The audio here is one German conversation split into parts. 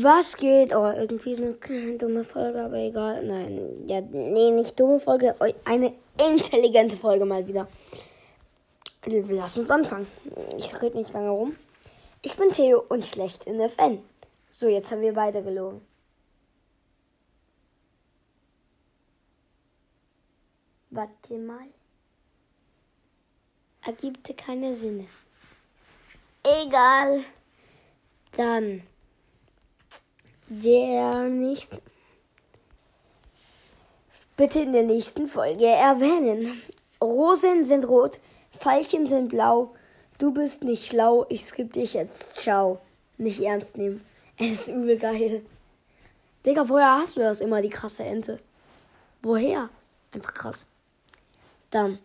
Was geht? Oh, irgendwie eine dumme Folge, aber egal. Nein, ja, nee, nicht dumme Folge, eine intelligente Folge mal wieder. Lass uns anfangen. Ich rede nicht lange rum. Ich bin Theo und schlecht in Fan. So, jetzt haben wir beide gelogen. Warte mal. Ergibt keine Sinne. Egal. Dann der nächste. Bitte in der nächsten Folge erwähnen. Rosen sind rot, Veilchen sind blau. Du bist nicht schlau, ich skipp dich jetzt. Ciao. Nicht ernst nehmen. Es ist übel geil. Digga, woher hast du das immer, die krasse Ente? Woher? Einfach krass. Dann.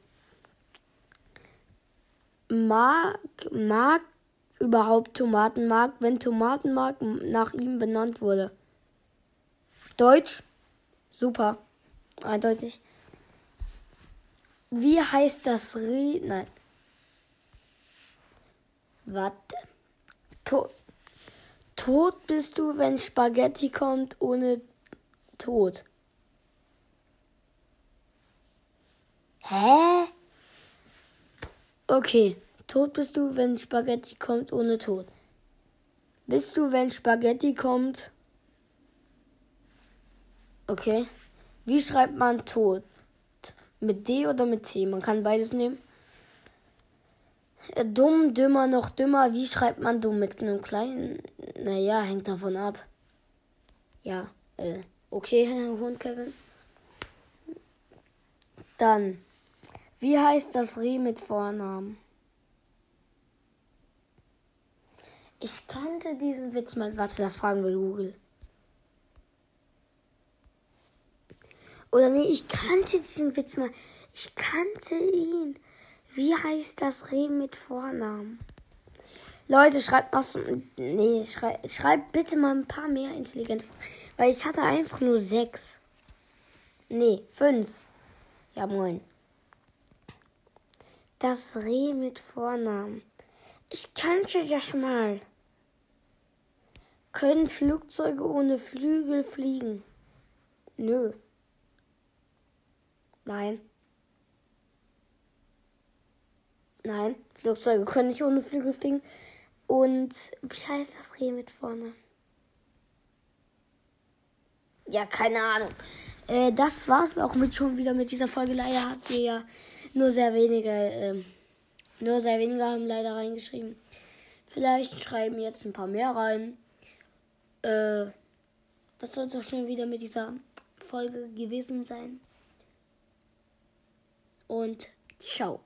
Mag, mag überhaupt Tomatenmark, wenn Tomatenmark nach ihm benannt wurde? Deutsch? Super. Eindeutig. Wie heißt das Reh? Nein. Warte. Tod. Tot bist du, wenn Spaghetti kommt ohne Tod. Hä? Okay. Tot bist du, wenn Spaghetti kommt ohne Tod. Bist du, wenn Spaghetti kommt. Okay. Wie schreibt man Tod? Mit D oder mit C? Man kann beides nehmen. Äh, dumm, dümmer, noch dümmer. Wie schreibt man dumm mit einem kleinen? Naja, hängt davon ab. Ja, äh, okay, Hund Kevin. Dann, wie heißt das Reh mit Vornamen? Ich kannte diesen Witz mal. Warte, das fragen wir Google. Oder nee, ich kannte diesen Witz mal. Ich kannte ihn. Wie heißt das Reh mit Vornamen? Leute, schreibt mal. Nee, schrei, schreibt bitte mal ein paar mehr intelligente Fragen. Weil ich hatte einfach nur sechs. Nee, fünf. Ja, moin. Das Reh mit Vornamen. Ich kannte das mal. Können Flugzeuge ohne Flügel fliegen? Nö. Nein. Nein, Flugzeuge können nicht ohne Flügel fliegen. Und wie heißt das Reh mit vorne? Ja, keine Ahnung. Äh, das war's auch mit schon wieder mit dieser Folge. Leider habt ihr ja nur sehr wenige, äh, nur sehr wenige haben leider reingeschrieben. Vielleicht schreiben jetzt ein paar mehr rein. Äh, das soll es auch schon wieder mit dieser Folge gewesen sein. Und ciao.